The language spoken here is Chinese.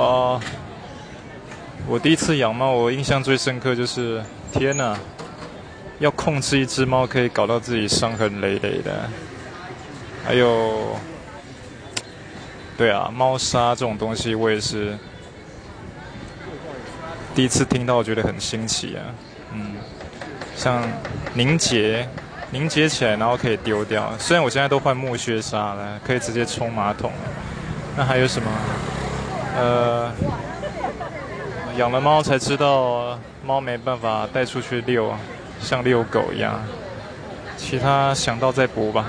哦，我第一次养猫，我印象最深刻就是，天哪，要控制一只猫可以搞到自己伤痕累累的，还有，对啊，猫砂这种东西我也是第一次听到，我觉得很新奇啊，嗯，像凝结。凝结起来，然后可以丢掉。虽然我现在都换木屑砂了，可以直接冲马桶。那还有什么？呃，养了猫才知道，猫没办法带出去遛啊，像遛狗一样。其他想到再补吧。